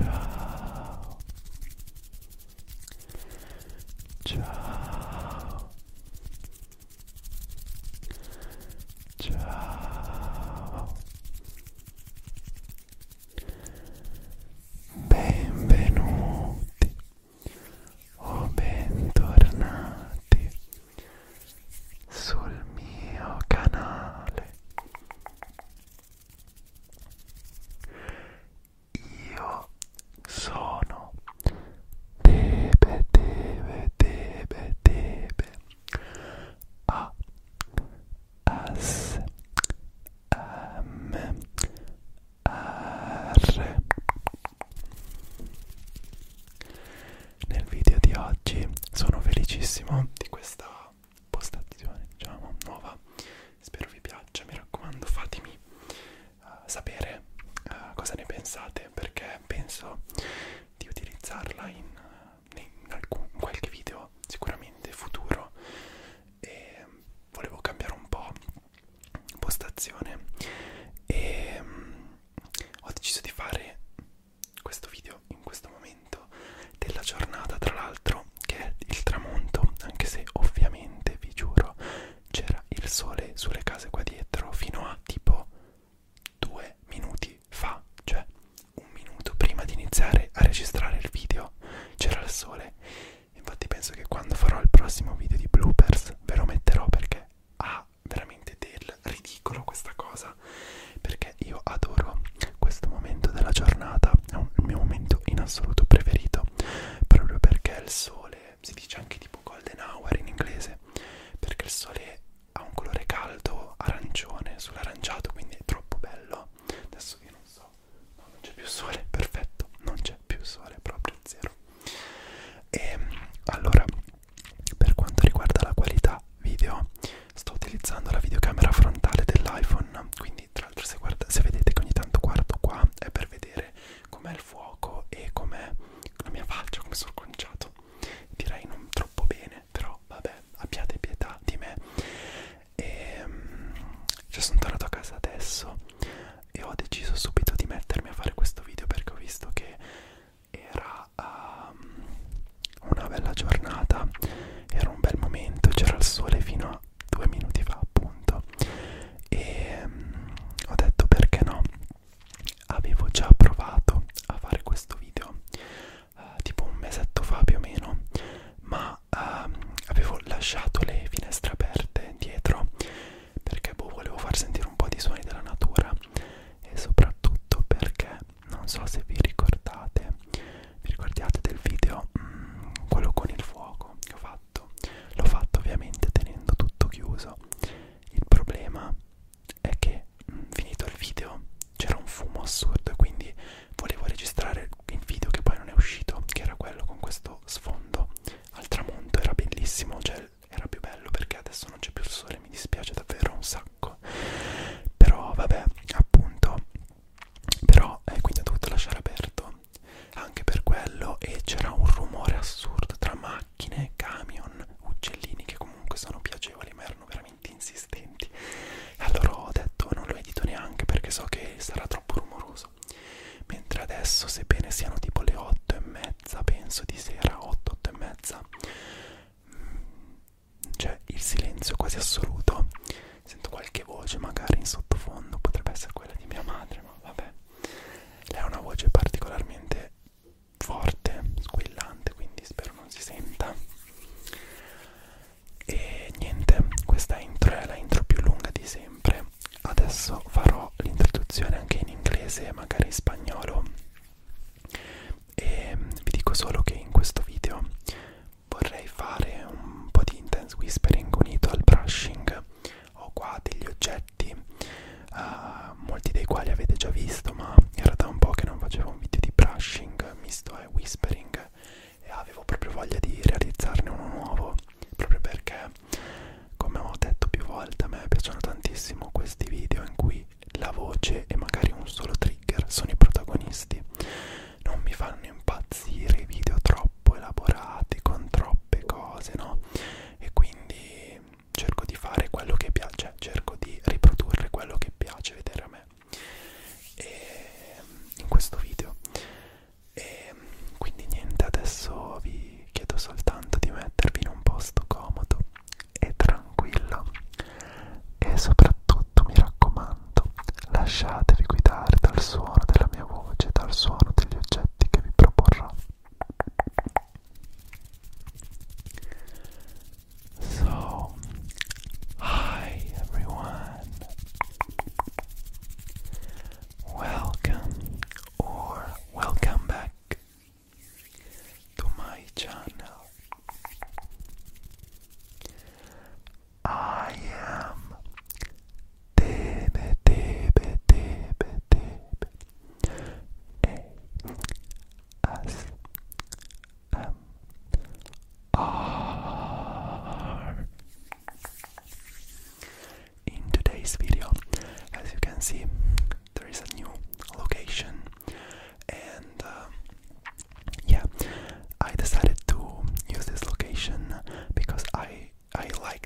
Russia.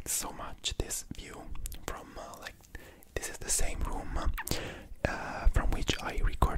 so much this view from uh, like this is the same room uh, from which I record.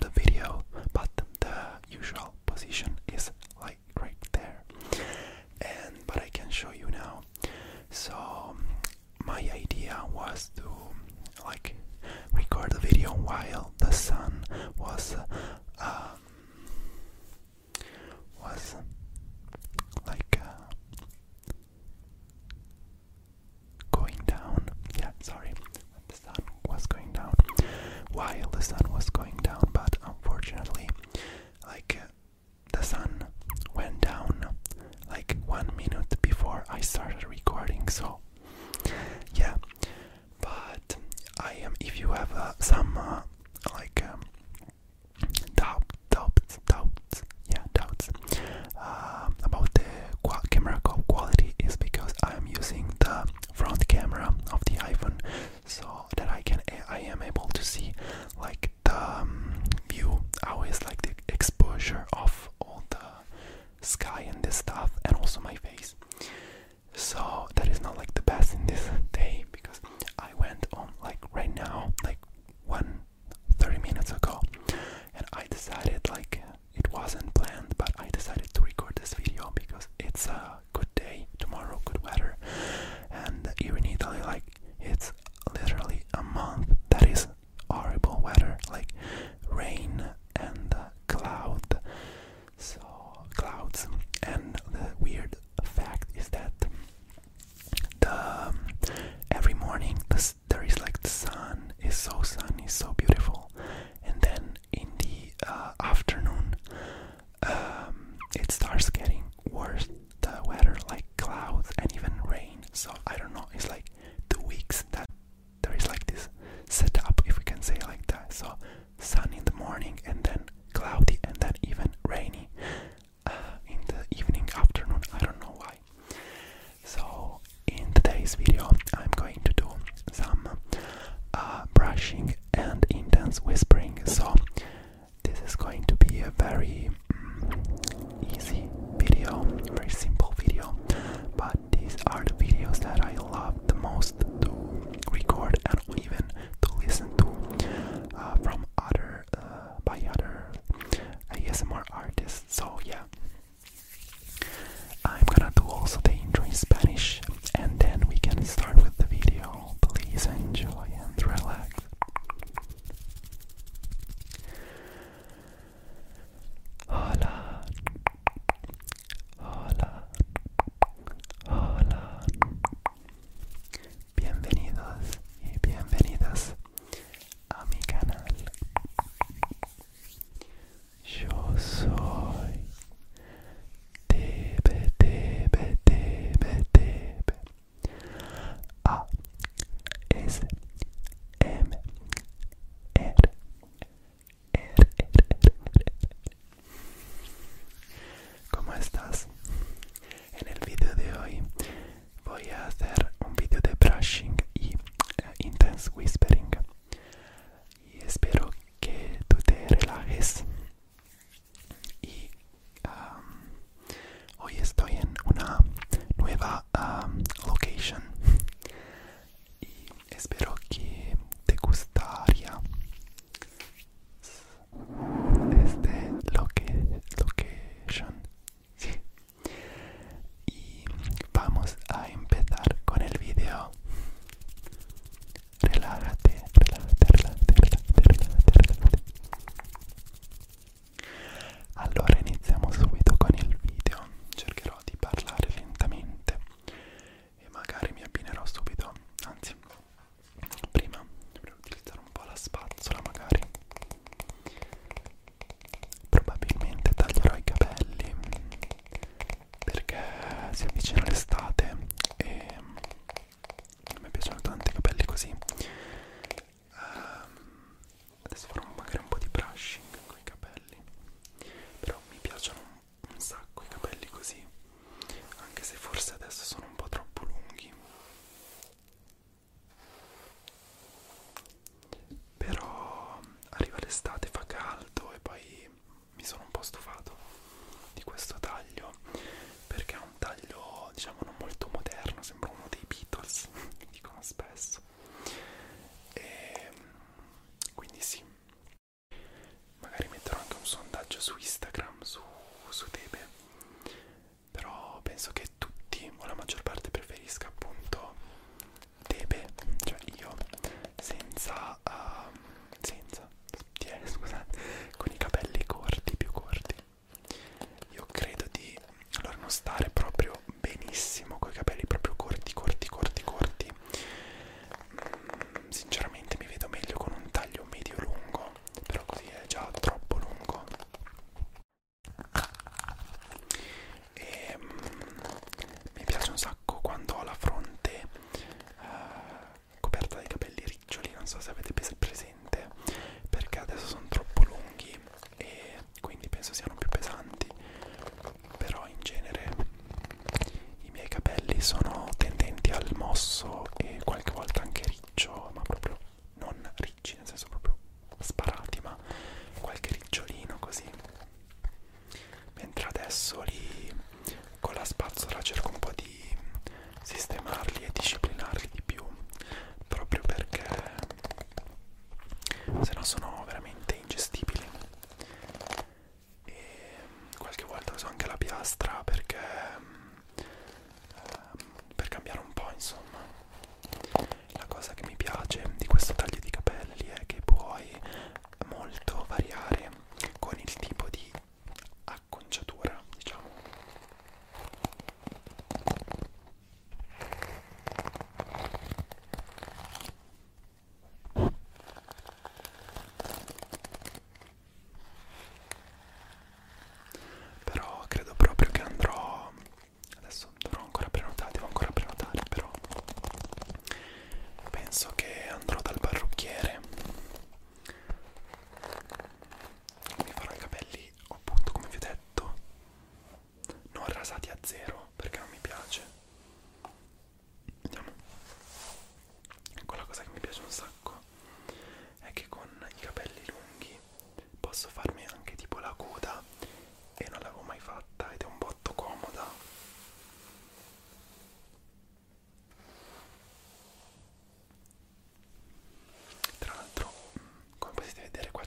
Yes,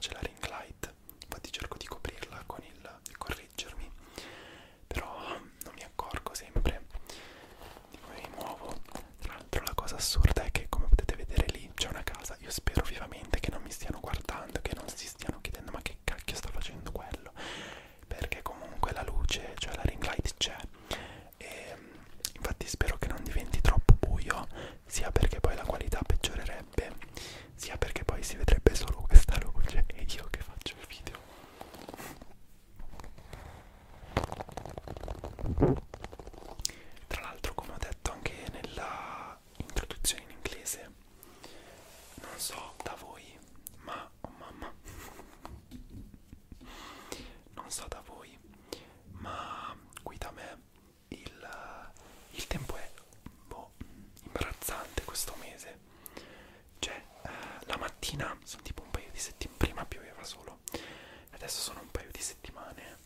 piace la il tempo è un po' imbarazzante questo mese. Cioè eh, la mattina sono tipo un paio di settimane prima pioveva solo. Adesso sono un paio di settimane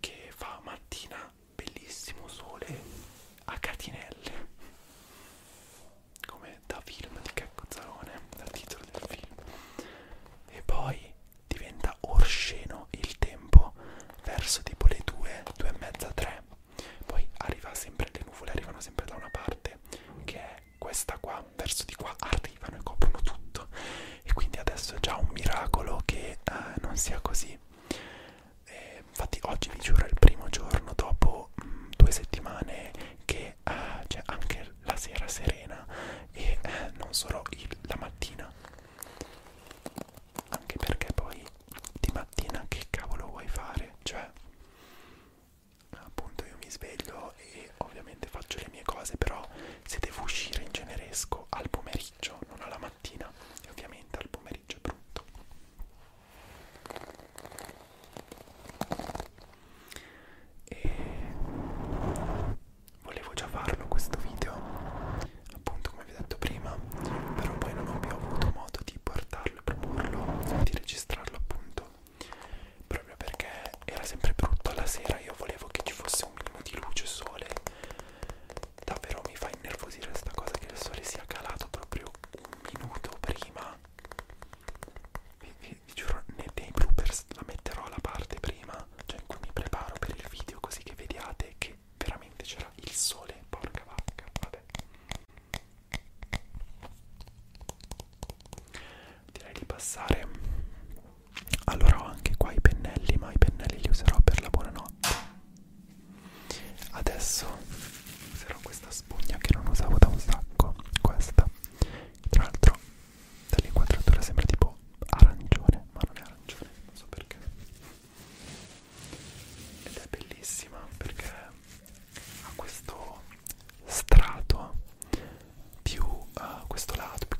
che fa mattina bellissimo sole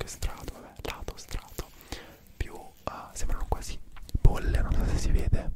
anche strato, vabbè, lato strato più uh, sembrano quasi bolle, non so se si vede.